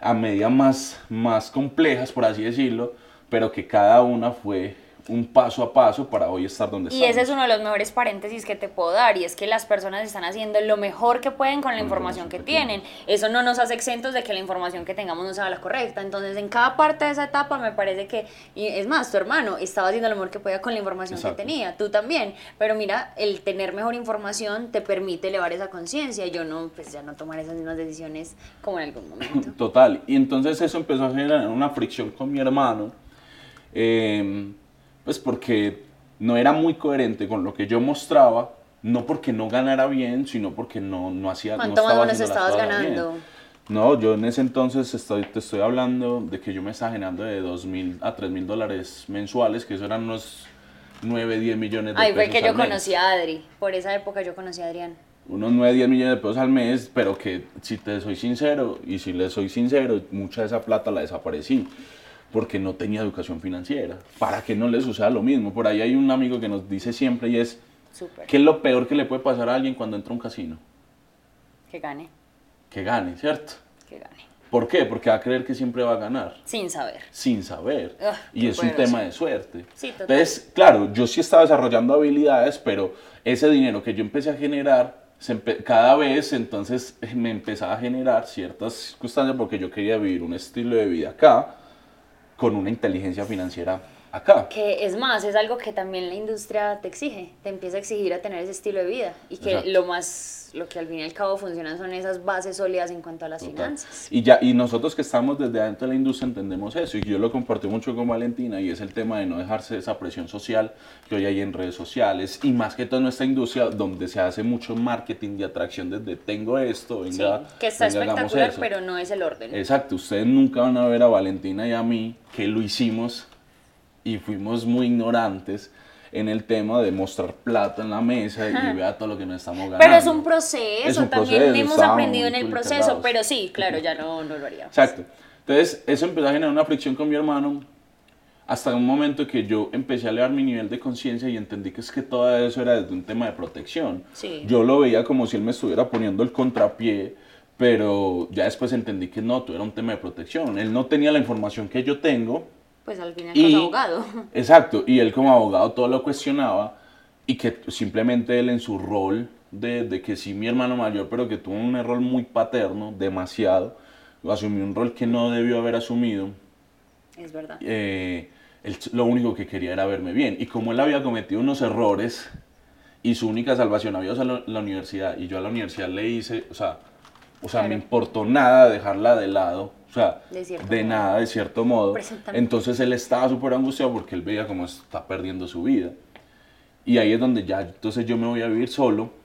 a medida más, más complejas, por así decirlo, pero que cada una fue un paso a paso para hoy estar donde estamos. Y ese es uno de los mejores paréntesis que te puedo dar, y es que las personas están haciendo lo mejor que pueden con la información que, tienen. Eso no nos hace exentos de que la información que tengamos no sea la correcta. Entonces, en cada parte de esa etapa me parece que, y es más, tu hermano estaba haciendo lo mejor que podía con la información que tenía, tú también. Pero mira, el tener mejor información te permite elevar esa conciencia. Yo no, pues ya no tomar esas mismas decisiones como en algún momento. Total. Y entonces eso empezó a generar una fricción con mi hermano. Eh, pues porque no era muy coherente con lo que yo mostraba, no porque no ganara bien, sino porque no, no hacía... ¿Cuánto no más estabas ganando? No, yo en ese entonces estoy, te estoy hablando de que yo me estaba ganando de 2 mil a 3 mil dólares mensuales, que eso eran unos 9, 10 millones de pesos. Ahí fue que yo conocí a Adri, por esa época yo conocí a Adrián. Unos 9, 10 millones de pesos al mes, pero que si te soy sincero, y si le soy sincero, mucha de esa plata la desaparecí porque no tenía educación financiera. Para que no le suceda lo mismo. Por ahí hay un amigo que nos dice siempre y es, ¿qué es lo peor que le puede pasar a alguien cuando entra a un casino? Que gane. Que gane, ¿cierto? Que gane. ¿Por qué? Porque va a creer que siempre va a ganar. Sin saber. Sin saber. y es un tema de suerte. Entonces, claro, yo sí estaba desarrollando habilidades, pero ese dinero que yo empecé a generar, cada vez entonces me empezaba a generar ciertas circunstancias porque yo quería vivir un estilo de vida acá con una inteligencia financiera acá. Que es más, es algo que también la industria te exige, te empieza a exigir a tener ese estilo de vida y que lo más, lo que al fin y al cabo funciona son esas bases sólidas en cuanto a las finanzas. Y ya, y nosotros que estamos desde adentro de la industria entendemos eso y yo lo compartí mucho con Valentina y es el tema de no dejarse esa presión social que hoy hay en redes sociales y más que todo en nuestra industria donde se hace mucho marketing y atracción desde tengo esto, venga, que está espectacular, pero no es el orden. Exacto, ustedes nunca van a ver a Valentina y a mí que lo hicimos y fuimos muy ignorantes en el tema de mostrar plata en la mesa y vea todo lo que nos estamos ganando. Pero es un proceso, también hemos aprendido en el proceso, pero sí, claro, ya no, no lo haría. Exacto. Entonces, eso empezó a generar una fricción con mi hermano hasta un momento que yo empecé a elevar mi nivel de conciencia y entendí que es que todo eso era desde un tema de protección. Yo lo veía como si él me estuviera poniendo el contrapié, pero ya después entendí que no, todo era un tema de protección. Él no tenía la información que yo tengo. Pues al final es abogado. Exacto, y él como abogado todo lo cuestionaba y que simplemente él en su rol de, de que sí mi hermano mayor, pero que tuvo un error muy paterno, demasiado, asumió un rol que no debió haber asumido es verdad. Eh, lo único que quería era verme bien. Y como él había cometido unos errores y su única salvación había sido la, la universidad, y yo a la universidad le hice, o sea, o sea, me importó nada dejarla de lado, o sea, de, nada, de cierto modo. Entonces él estaba súper angustiado porque él veía cómo está perdiendo su vida. Y ahí es donde ya, entonces yo me voy a vivir solo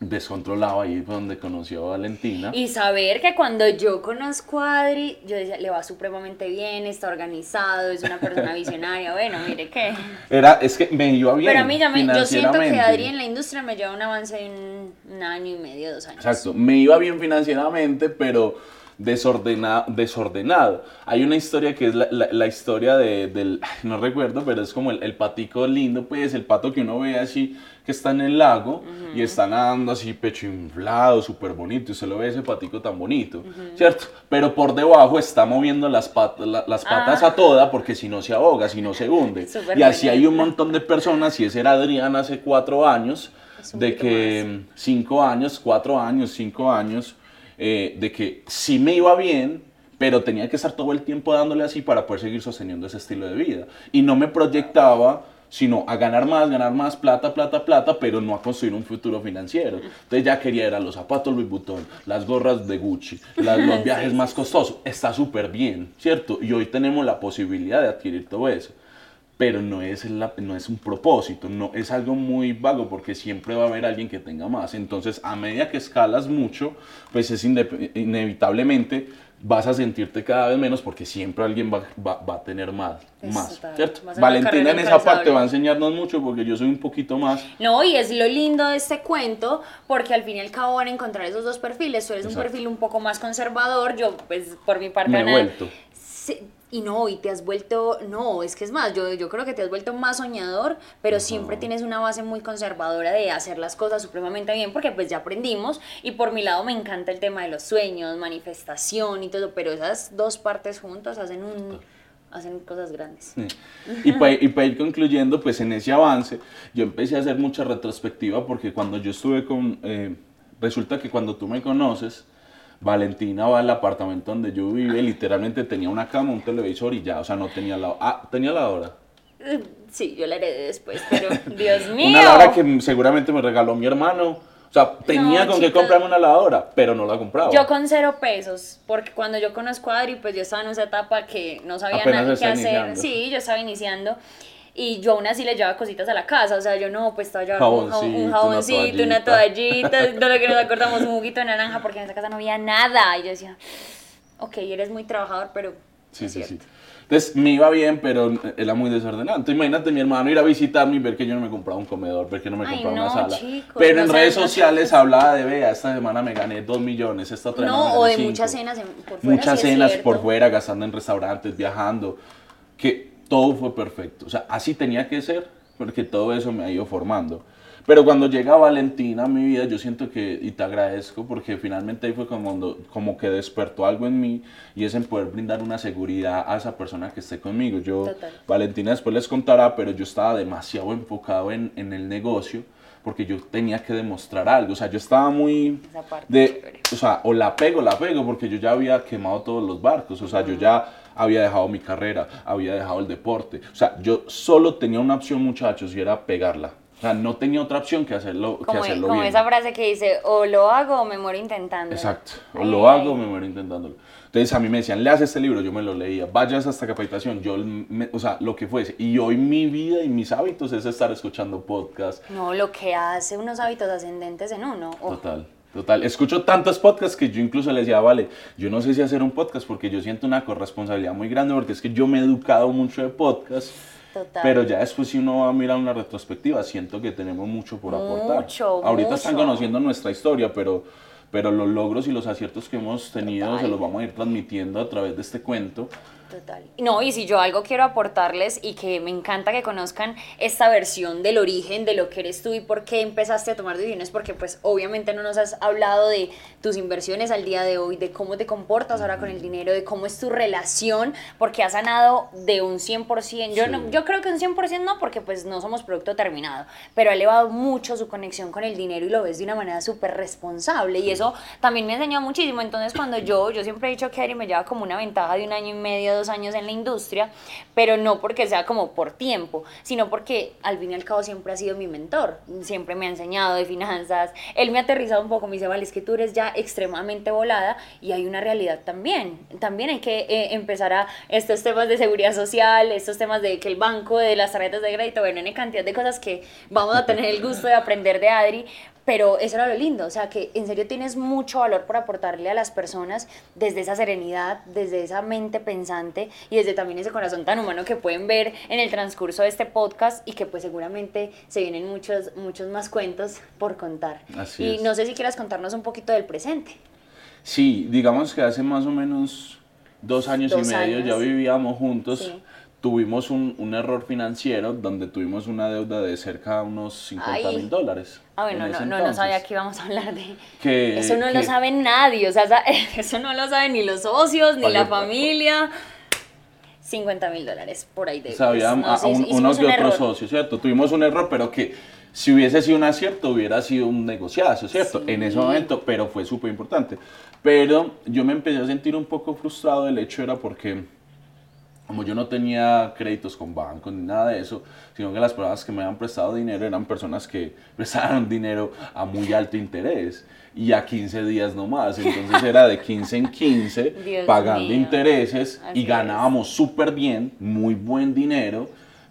descontrolado ahí fue donde conoció a Valentina. Y saber que cuando yo conozco a Adri, yo decía, le va supremamente bien, está organizado, es una persona visionaria, bueno, mire qué. Era, es que me iba bien. Pero a mí ya me, yo siento que Adri en la industria me lleva un avance de un, un año y medio, dos años. Exacto, me iba bien financieramente, pero desordenado, desordenado. Hay una historia que es la, la, historia de, del, no recuerdo, pero es como el, el, patico lindo, pues el pato que uno ve así, que está en el lago y está nadando así pecho inflado, súper bonito, y usted lo ve ese patico tan bonito, ¿cierto? Pero por debajo está moviendo las, patas las patas a ah. toda porque si no se ahoga, si no se hunde. y así hay un montón de personas, y ese era Adrián hace cuatro años, de que cinco años, cuatro años, cinco años, eh, de que sí me iba bien, pero tenía que estar todo el tiempo dándole así para poder seguir sosteniendo ese estilo de vida. Y no me proyectaba sino a ganar más, ganar más, plata, plata, plata, pero no a construir un futuro financiero. Entonces ya quería era los zapatos Louis Vuitton, las gorras de Gucci, los viajes más costosos. Está súper bien, ¿cierto? Y hoy tenemos la posibilidad de adquirir todo eso pero no es, no es un propósito, no es algo muy vago porque siempre va a haber alguien que tenga más. Entonces, a medida que escalas mucho, pues es inevitablemente vas a sentirte cada vez menos porque siempre alguien va, va, a tener más, más ¿cierto? Valentina en esa parte va a enseñarnos mucho porque yo soy un poquito más... No, y es lo lindo de este cuento porque al fin y al cabo van a encontrar esos dos perfiles. Tú eres un perfil un poco más conservador, yo pues por mi parte... Me he vuelto. Y no, y te has vuelto, no, es que es más, yo, yo creo que te has vuelto más soñador, pero siempre tienes una base muy conservadora de hacer las cosas supremamente bien, porque pues ya aprendimos, y por mi lado me encanta el tema de los sueños, manifestación y todo, pero esas dos partes juntas hacen un hacen cosas grandes. Y, para, y para ir concluyendo, pues en ese avance, yo empecé a hacer mucha retrospectiva porque cuando yo estuve con, eh, resulta que cuando tú me conoces, Valentina va al apartamento donde yo vivía, literalmente tenía una cama, un televisor y ya, o sea, no tenía la... Ah, tenía la hora. Sí, yo la heredé después, pero Dios mío. Una lavadora que seguramente me regaló mi hermano. O sea, tenía con qué comprarme una lavadora, pero no la compraba. Yo con cero pesos, porque cuando yo conozco a Adri, pues yo estaba en esa etapa que no sabía nada qué hacer. Sí, yo estaba iniciando. Y yo aún así le llevaba cositas a la casa, o sea, yo no, pues estaba llevando un, jaboncito, una toallita, de lo que nos acordamos, un juguito de naranja, porque en esa casa no había nada. Y yo decía, ok, eres muy trabajador, pero sí, sí, sí. Entonces me iba bien, pero era muy desordenado. Entonces imagínate mi hermano ir a visitarme y ver que yo no me compraba un comedor, ver que no me compraba una sala. pero en redes sociales hablaba de, vea, esta semana me gané dos millones, esta otra No, o de muchas cenas por fuera. Muchas cenas por fuera, gastando en restaurantes, viajando. Que todo fue perfecto. O sea, así tenía que ser, porque todo eso me ha ido formando. Pero cuando llega Valentina a mi vida, yo siento que, y te agradezco, porque finalmente ahí fue como, como que despertó algo en mí, y es en poder brindar una seguridad a esa persona que esté conmigo. Yo, Valentina después les contará, pero yo estaba demasiado enfocado en, en el negocio, porque yo tenía que demostrar algo. O sea, yo estaba muy de, o sea, o la pego, la pego, porque yo ya había quemado todos los barcos. O sea, yo ya había dejado mi carrera, había dejado el deporte. O sea, yo solo tenía una opción, muchachos, y era pegarla. O sea, no tenía otra opción que hacerlo, como, que hacerlo como esa frase que dice, o lo hago o me muero intentando. Exacto, o lo hago o me muero intentándolo. Entonces a mí me decían, leas este libro, yo me lo leía, vayas hasta capacitación, yo, o sea, lo que fuese. Y hoy mi vida y mis hábitos es estar escuchando podcasts. No, lo que hace unos hábitos ascendentes en uno. Total. Total, escucho tantos podcasts que yo incluso le decía, vale, yo no sé si hacer un podcast porque yo siento una corresponsabilidad muy grande porque es que yo me he educado mucho de podcast. Total. Pero ya después si uno va a mirar una retrospectiva, siento que tenemos mucho por aportar. Mucho, Ahorita están conociendo nuestra historia, pero, pero los logros y los aciertos que hemos tenido se los vamos a ir transmitiendo a través de este cuento Total. No, y si yo algo quiero aportarles y que me encanta que conozcan esta versión del origen de lo que eres tú y por qué empezaste a tomar decisiones, porque pues obviamente no nos has hablado de tus inversiones al día de hoy, de cómo te comportas ahora con el dinero, de cómo es tu relación, porque has sanado de un 100%. Yo, no, yo creo que un 100% no, porque pues no somos producto terminado, pero ha elevado mucho su conexión con el dinero y lo ves de una manera súper responsable y eso también me enseñó muchísimo. Entonces cuando yo, yo siempre he dicho que Ari me lleva como una ventaja de un año y medio, dos años en la industria, pero no porque sea como por tiempo, sino porque al fin y al cabo siempre ha sido mi mentor, siempre me ha enseñado de finanzas, él me ha aterrizado un poco, me dice, vale, es que tú eres ya extremadamente volada y hay una realidad también, también hay que eh, empezar a estos temas de seguridad social, estos temas de que el banco, de las tarjetas de crédito, bueno, hay cantidad de cosas que vamos a tener el gusto de aprender de Adri, pero eso era lo lindo, o sea, que en serio tienes mucho valor por aportarle a las personas desde esa serenidad, desde esa mente pensante y desde también ese corazón tan humano que pueden ver en el transcurso de este podcast y que pues seguramente se vienen muchos, muchos más cuentos por contar. Así y no sé si quieras contarnos un poquito del presente. Sí, digamos que hace más o menos dos años y medio ya vivíamos juntos tuvimos un, un, error financiero donde tuvimos una deuda de cerca de unos 50 mil dólares. Ah, bueno, no, no, no, sabía que íbamos a hablar de... Que, eso no lo sabe nadie, o sea, eso no lo saben ni los socios, ni la familia. 50 mil dólares por ahí de... Sabíamos un, unos de otros socios, ¿cierto? Tuvimos un error, pero que si hubiese sido un acierto hubiera sido un negociazo, ¿cierto? En ese momento, pero fue súper importante. Pero yo me empecé a sentir un poco frustrado, el hecho era porque como yo no tenía créditos con bancos ni nada de eso, sino que las personas que me habían prestado dinero eran personas que prestaron dinero a muy alto interés y a 15 días nomás. Entonces era de 15 en 15 pagando intereses y ganábamos súper bien, muy buen dinero,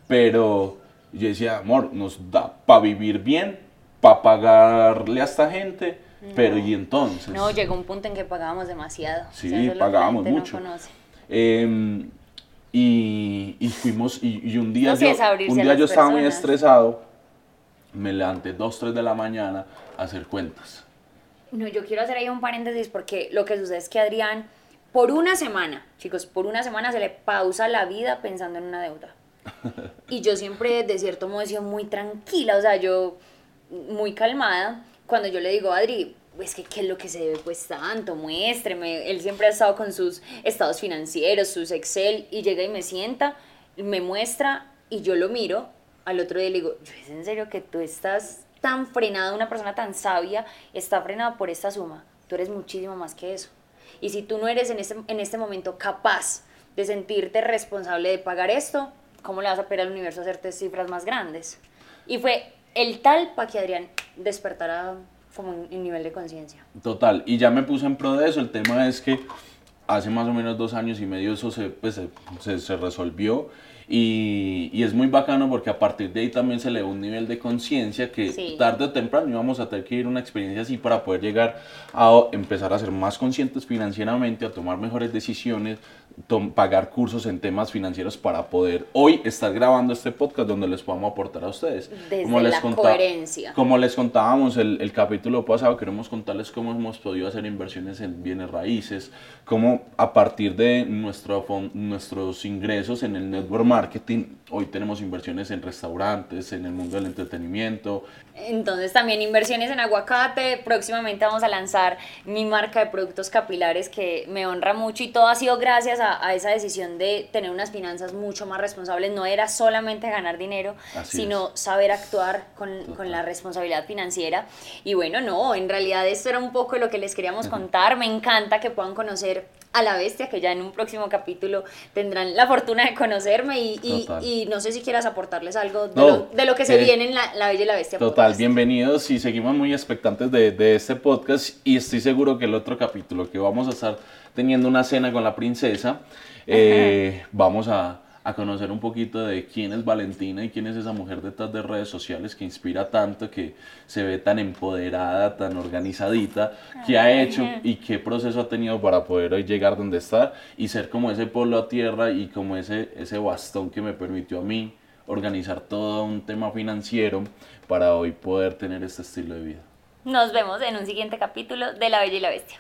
pero yo decía, amor, nos da para vivir bien, para pagarle a esta gente, pero ¿y entonces? No, llegó un punto en que pagábamos demasiado. Sí, pagábamos mucho. Em, y, fuimos, y, un día yo, un día yo estaba muy estresado, me levanté 2, 3 de la mañana a hacer cuentas. No, yo quiero hacer ahí un paréntesis porque lo que sucede es que Adrián, por una semana, chicos, por una semana se le pausa la vida pensando en una deuda. Y yo siempre, de cierto modo, he sido muy tranquila, o sea, yo muy calmada. Cuando yo le digo, Adri, pues que qué es lo que se debe pues tanto, muéstreme. Él siempre ha estado con sus estados financieros, sus Excel, y llega y me sienta, me muestra y yo lo miro. Al otro día le digo, ¿es en serio que tú estás tan frenada, una persona tan sabia, está frenada por esta suma? Tú eres muchísimo más que eso. Y si tú no eres en este, en este momento capaz de sentirte responsable de pagar esto, ¿cómo le vas a pedir al universo a hacerte cifras más grandes? Y fue el tal para que Adrián despertara como un, nivel de conciencia. Total, y ya me puse en pro de eso, el tema es que hace más o menos dos años y medio eso se, pues, se, se resolvió. Y, y, es muy bacano porque a partir de ahí también se le da un nivel de conciencia que tarde o temprano íbamos a tener que ir a una experiencia así para poder llegar a empezar a ser más conscientes financieramente, a tomar mejores decisiones, pagar cursos en temas financieros para poder hoy estar grabando este podcast donde les podamos aportar a ustedes. Desde como les la coherencia. Como les contábamos el, el capítulo pasado, queremos contarles cómo hemos podido hacer inversiones en bienes raíces, cómo a partir de nuestro, nuestros ingresos en el network marketing, hoy tenemos inversiones en restaurantes, en el mundo del entretenimiento. Entonces también inversiones en aguacate, próximamente vamos a lanzar mi marca de productos capilares que me honra mucho y todo ha sido gracias a, a esa decisión de tener unas finanzas mucho más responsables, no era solamente ganar dinero, sino saber actuar con, con, la responsabilidad financiera. Y bueno, no, en realidad esto era un poco lo que les queríamos contar, me encanta que puedan conocer a la bestia, que ya en un próximo capítulo tendrán la fortuna de conocerme y, y, no sé si quieras aportarles algo de, lo, de lo, que se eh, viene en la, la, Bella y la Bestia. Total, bienvenidos y seguimos muy expectantes de, de este podcast y estoy seguro que el otro capítulo que vamos a estar teniendo una cena con la princesa, eh, vamos a a conocer un poquito de quién es Valentina y quién es esa mujer detrás de redes sociales que inspira tanto, que se ve tan empoderada, tan organizadita, qué ha hecho y qué proceso ha tenido para poder hoy llegar donde está y ser como ese pueblo a tierra y como ese, ese bastón que me permitió a mí organizar todo un tema financiero para hoy poder tener este estilo de vida. Nos vemos en un siguiente capítulo de La Bella y la Bestia.